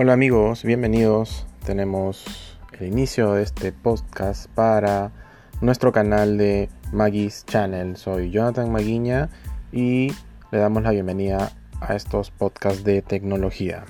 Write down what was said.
Hola amigos, bienvenidos. Tenemos el inicio de este podcast para nuestro canal de Maggie's Channel. Soy Jonathan Maguiña y le damos la bienvenida a estos podcasts de tecnología.